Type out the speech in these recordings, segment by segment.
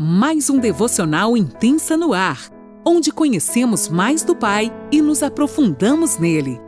mais um devocional intensa no ar, onde conhecemos mais do Pai e nos aprofundamos nele.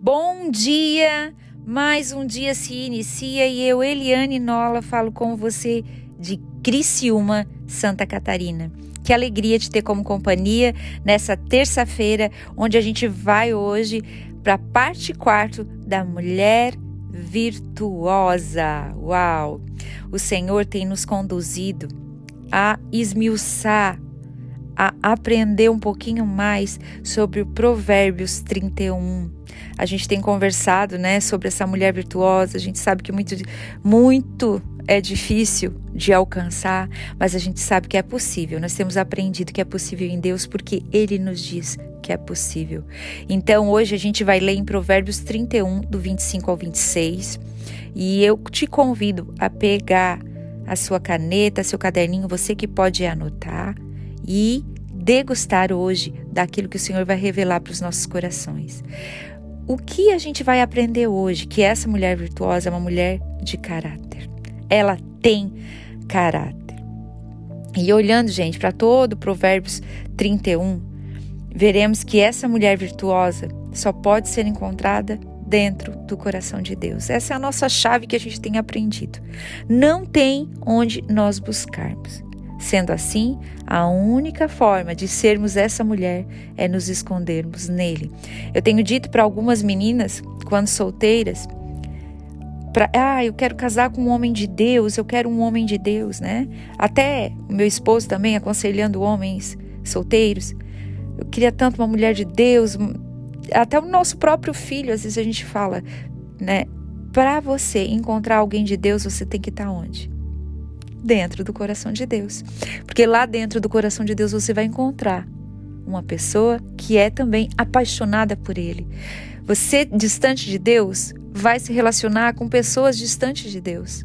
Bom dia! Mais um dia se inicia e eu, Eliane Nola, falo com você de Criciúma, Santa Catarina. Que alegria te ter como companhia nessa terça-feira, onde a gente vai hoje para a parte quarto da mulher virtuosa. Uau! O Senhor tem nos conduzido a esmiuçar, a aprender um pouquinho mais sobre o Provérbios 31. A gente tem conversado, né, sobre essa mulher virtuosa. A gente sabe que muito muito é difícil de alcançar, mas a gente sabe que é possível. Nós temos aprendido que é possível em Deus porque ele nos diz que é possível. Então, hoje a gente vai ler em Provérbios 31, do 25 ao 26, e eu te convido a pegar a sua caneta, seu caderninho, você que pode anotar e degustar hoje daquilo que o Senhor vai revelar para os nossos corações. O que a gente vai aprender hoje? Que essa mulher virtuosa é uma mulher de caráter. Ela tem caráter. E olhando, gente, para todo Provérbios 31, veremos que essa mulher virtuosa só pode ser encontrada dentro do coração de Deus. Essa é a nossa chave que a gente tem aprendido. Não tem onde nós buscarmos. Sendo assim, a única forma de sermos essa mulher é nos escondermos nele. Eu tenho dito para algumas meninas, quando solteiras, ah, eu quero casar com um homem de Deus, eu quero um homem de Deus, né? Até o meu esposo também aconselhando homens solteiros. Eu queria tanto uma mulher de Deus, até o nosso próprio filho, às vezes a gente fala, né? Para você encontrar alguém de Deus, você tem que estar tá onde? Dentro do coração de Deus. Porque lá dentro do coração de Deus você vai encontrar uma pessoa que é também apaixonada por Ele. Você, distante de Deus, vai se relacionar com pessoas distantes de Deus.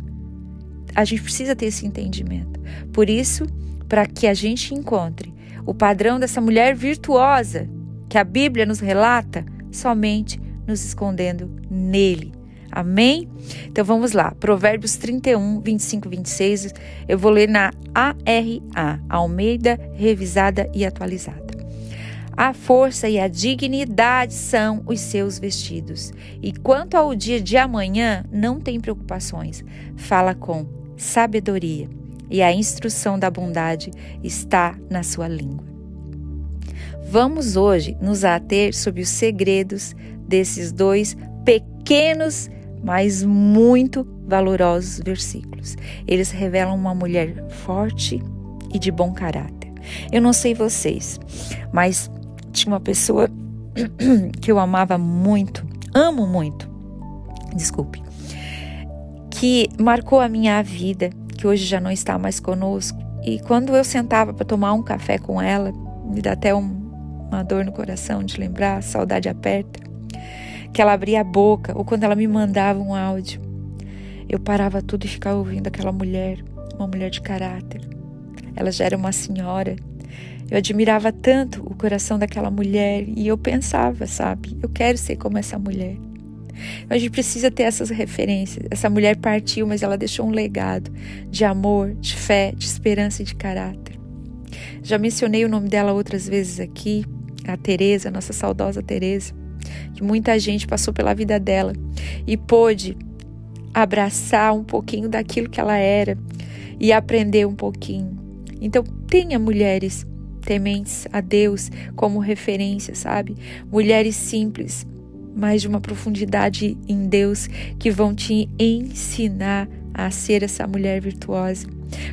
A gente precisa ter esse entendimento. Por isso, para que a gente encontre o padrão dessa mulher virtuosa que a Bíblia nos relata, somente nos escondendo nele. Amém? Então vamos lá. Provérbios 31, 25 26. Eu vou ler na ARA, Almeida, revisada e atualizada. A força e a dignidade são os seus vestidos. E quanto ao dia de amanhã, não tem preocupações. Fala com sabedoria e a instrução da bondade está na sua língua. Vamos hoje nos ater sobre os segredos desses dois pequenos, mas muito valorosos versículos. Eles revelam uma mulher forte e de bom caráter. Eu não sei vocês, mas tinha uma pessoa que eu amava muito, amo muito, desculpe, que marcou a minha vida que hoje já não está mais conosco. E quando eu sentava para tomar um café com ela, me dá até um, uma dor no coração de lembrar, saudade aperta. Que ela abria a boca, ou quando ela me mandava um áudio, eu parava tudo e ficava ouvindo aquela mulher, uma mulher de caráter. Ela já era uma senhora. Eu admirava tanto o coração daquela mulher e eu pensava, sabe, eu quero ser como essa mulher. A gente precisa ter essas referências. Essa mulher partiu, mas ela deixou um legado de amor, de fé, de esperança e de caráter. Já mencionei o nome dela outras vezes aqui, a Teresa, nossa saudosa Teresa, que muita gente passou pela vida dela e pôde abraçar um pouquinho daquilo que ela era e aprender um pouquinho. Então, tenha mulheres tementes a Deus como referência, sabe? Mulheres simples, mais de uma profundidade em Deus que vão te ensinar a ser essa mulher virtuosa.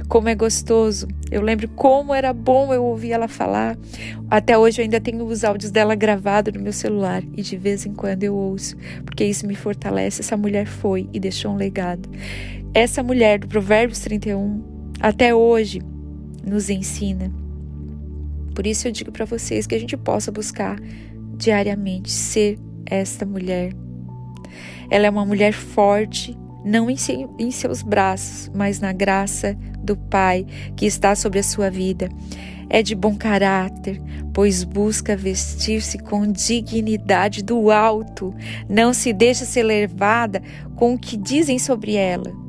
Como é gostoso. Eu lembro como era bom eu ouvir ela falar. Até hoje eu ainda tenho os áudios dela gravados no meu celular e de vez em quando eu ouço, porque isso me fortalece. Essa mulher foi e deixou um legado. Essa mulher do Provérbios 31 até hoje nos ensina. Por isso eu digo para vocês que a gente possa buscar diariamente ser esta mulher. Ela é uma mulher forte, não em, seus braços, mas na graça do Pai que está sobre a sua vida. é de bom caráter, pois busca vestir-se com dignidade do alto, não se deixa ser levada com o que dizem sobre ela.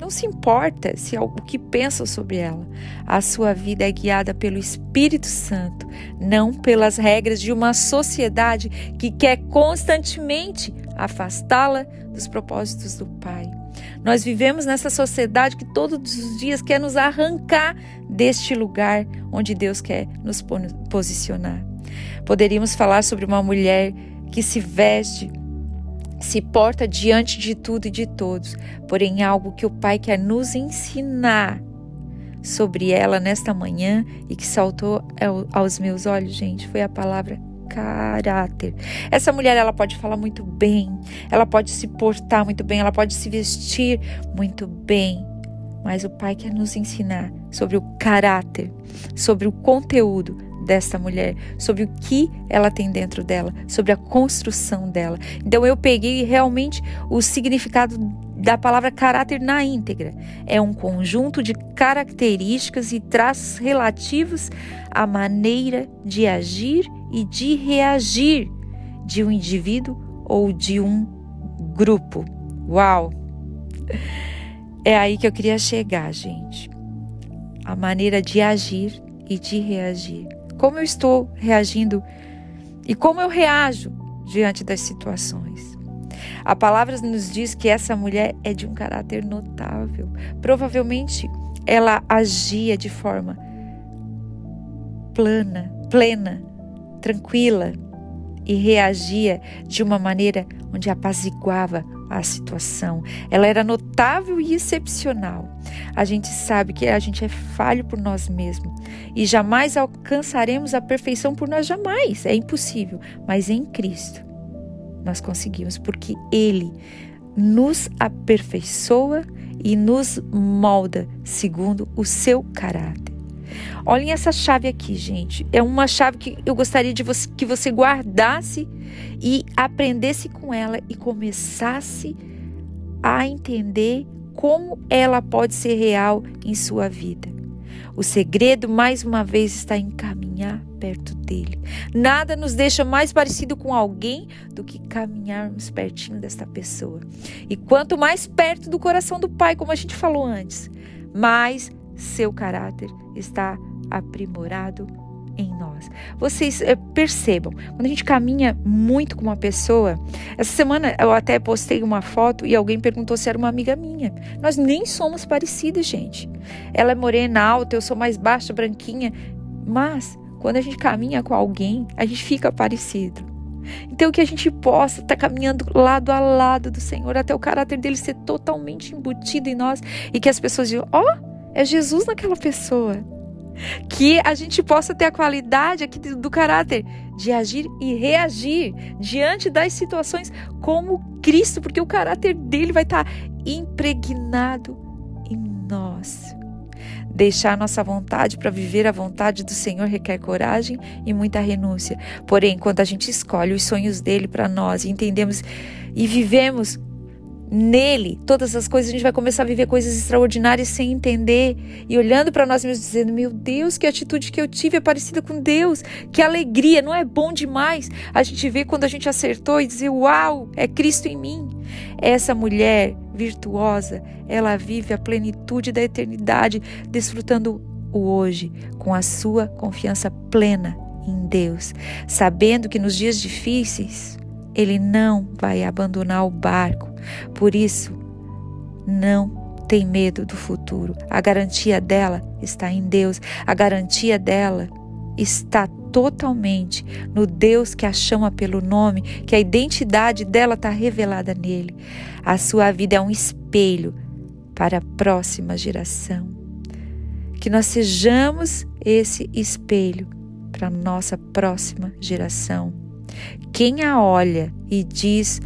Não se importa se o que pensam sobre ela. A sua vida é guiada pelo Espírito Santo, não pelas regras de uma sociedade que quer constantemente afastá-la dos propósitos do Pai. Nós vivemos nessa sociedade que todos os dias quer nos arrancar deste lugar onde Deus quer nos posicionar. Poderíamos falar sobre uma mulher que se veste, se porta diante de tudo e de todos, porém algo que o Pai quer nos ensinar sobre ela nesta manhã e que saltou aos meus olhos, gente, foi a palavra caráter. Essa mulher ela pode falar muito bem, ela pode se portar muito bem, ela pode se vestir muito bem, mas o Pai quer nos ensinar sobre o caráter, sobre o conteúdo desta mulher, sobre o que ela tem dentro dela, sobre a construção dela. Então eu peguei realmente o significado da palavra caráter na íntegra. É um conjunto de características e traços relativos à maneira de agir e de reagir de um indivíduo ou de um grupo. Uau! É aí que eu queria chegar, gente. A maneira de agir e de reagir. Como eu estou reagindo e como eu reajo diante das situações. A palavra nos diz que essa mulher é de um caráter notável. Provavelmente ela agia de forma plana, plena, tranquila e reagia de uma maneira onde apaziguava a situação. Ela era notável e excepcional. A gente sabe que a gente é falho por nós mesmos e jamais alcançaremos a perfeição por nós jamais, é impossível, mas em Cristo nós conseguimos porque ele nos aperfeiçoa e nos molda segundo o seu caráter. Olhem essa chave aqui, gente. É uma chave que eu gostaria de você, que você guardasse e aprendesse com ela e começasse a entender como ela pode ser real em sua vida. O segredo, mais uma vez, está em caminhar perto dele. Nada nos deixa mais parecido com alguém do que caminharmos pertinho desta pessoa. E quanto mais perto do coração do Pai, como a gente falou antes, mais seu caráter está aprimorado em nós. Vocês é, percebam, quando a gente caminha muito com uma pessoa, essa semana eu até postei uma foto e alguém perguntou se era uma amiga minha. Nós nem somos parecidas, gente. Ela é morena, alta, eu sou mais baixa, branquinha, mas quando a gente caminha com alguém, a gente fica parecido. Então, que a gente possa estar tá caminhando lado a lado do Senhor, até o caráter dele ser totalmente embutido em nós e que as pessoas digam: Ó, oh, é Jesus naquela pessoa. Que a gente possa ter a qualidade aqui do caráter de agir e reagir diante das situações como Cristo, porque o caráter dele vai estar impregnado em nós. Deixar nossa vontade para viver a vontade do Senhor requer coragem e muita renúncia. Porém, quando a gente escolhe os sonhos dele para nós e entendemos e vivemos nele todas as coisas, a gente vai começar a viver coisas extraordinárias sem entender. E olhando para nós mesmos dizendo: Meu Deus, que atitude que eu tive é parecida com Deus, que alegria, não é bom demais? A gente vê quando a gente acertou e dizer: Uau, é Cristo em mim. Essa mulher virtuosa, ela vive a plenitude da eternidade, desfrutando o hoje com a sua confiança plena em Deus, sabendo que nos dias difíceis ele não vai abandonar o barco. Por isso, não tem medo do futuro. A garantia dela está em Deus. A garantia dela está totalmente no Deus que a chama pelo nome, que a identidade dela está revelada nele. A sua vida é um espelho para a próxima geração. Que nós sejamos esse espelho para a nossa próxima geração. Quem a olha e diz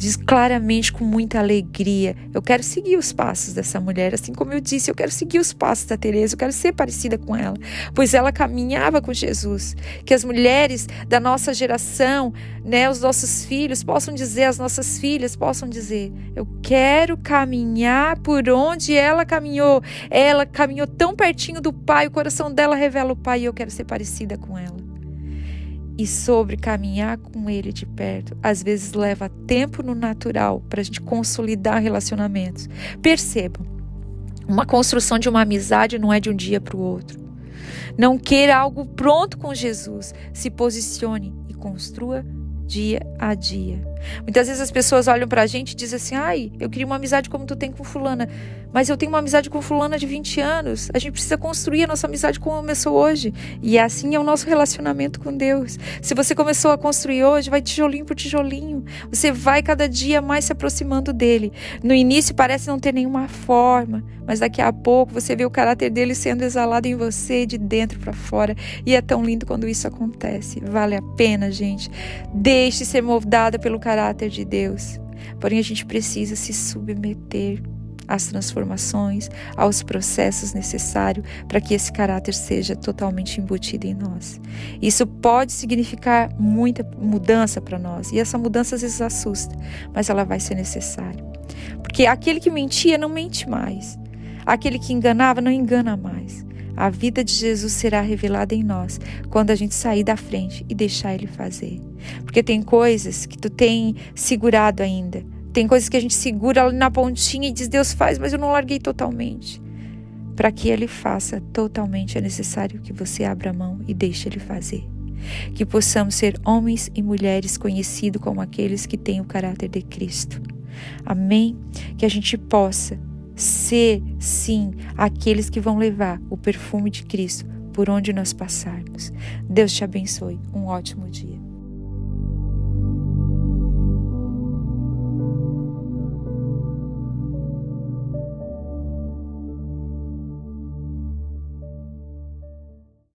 diz claramente com muita alegria: Eu quero seguir os passos dessa mulher, assim como eu disse, eu quero seguir os passos da Teresa, eu quero ser parecida com ela, pois ela caminhava com Jesus. Que as mulheres da nossa geração, né, os nossos filhos possam dizer, as nossas filhas possam dizer: Eu quero caminhar por onde ela caminhou. Ela caminhou tão pertinho do Pai, o coração dela revela o Pai e eu quero ser parecida com ela e sobre caminhar com ele de perto. Às vezes leva tempo no natural para a gente consolidar relacionamentos. Percebam, uma construção de uma amizade não é de um dia para o outro. Não queira algo pronto com Jesus. Se posicione e construa dia a dia. Muitas vezes as pessoas olham para a gente e dizem assim: ai, eu queria uma amizade como tu tem com Fulana, mas eu tenho uma amizade com Fulana de 20 anos. A gente precisa construir a nossa amizade como começou hoje. E assim é o nosso relacionamento com Deus. Se você começou a construir hoje, vai tijolinho por tijolinho. Você vai cada dia mais se aproximando dele. No início parece não ter nenhuma forma, mas daqui a pouco você vê o caráter dele sendo exalado em você de dentro para fora. E é tão lindo quando isso acontece. Vale a pena, gente. Deixe ser moldada pelo caráter de Deus. Porém, a gente precisa se submeter às transformações, aos processos necessários para que esse caráter seja totalmente embutido em nós. Isso pode significar muita mudança para nós, e essa mudança às vezes assusta, mas ela vai ser necessária. Porque aquele que mentia não mente mais. Aquele que enganava não engana mais. A vida de Jesus será revelada em nós quando a gente sair da frente e deixar ele fazer. Porque tem coisas que tu tem segurado ainda. Tem coisas que a gente segura ali na pontinha e diz Deus faz, mas eu não larguei totalmente. Para que ele faça totalmente é necessário que você abra a mão e deixe ele fazer. Que possamos ser homens e mulheres conhecidos como aqueles que têm o caráter de Cristo. Amém? Que a gente possa ser, sim, aqueles que vão levar o perfume de Cristo por onde nós passarmos. Deus te abençoe. Um ótimo dia.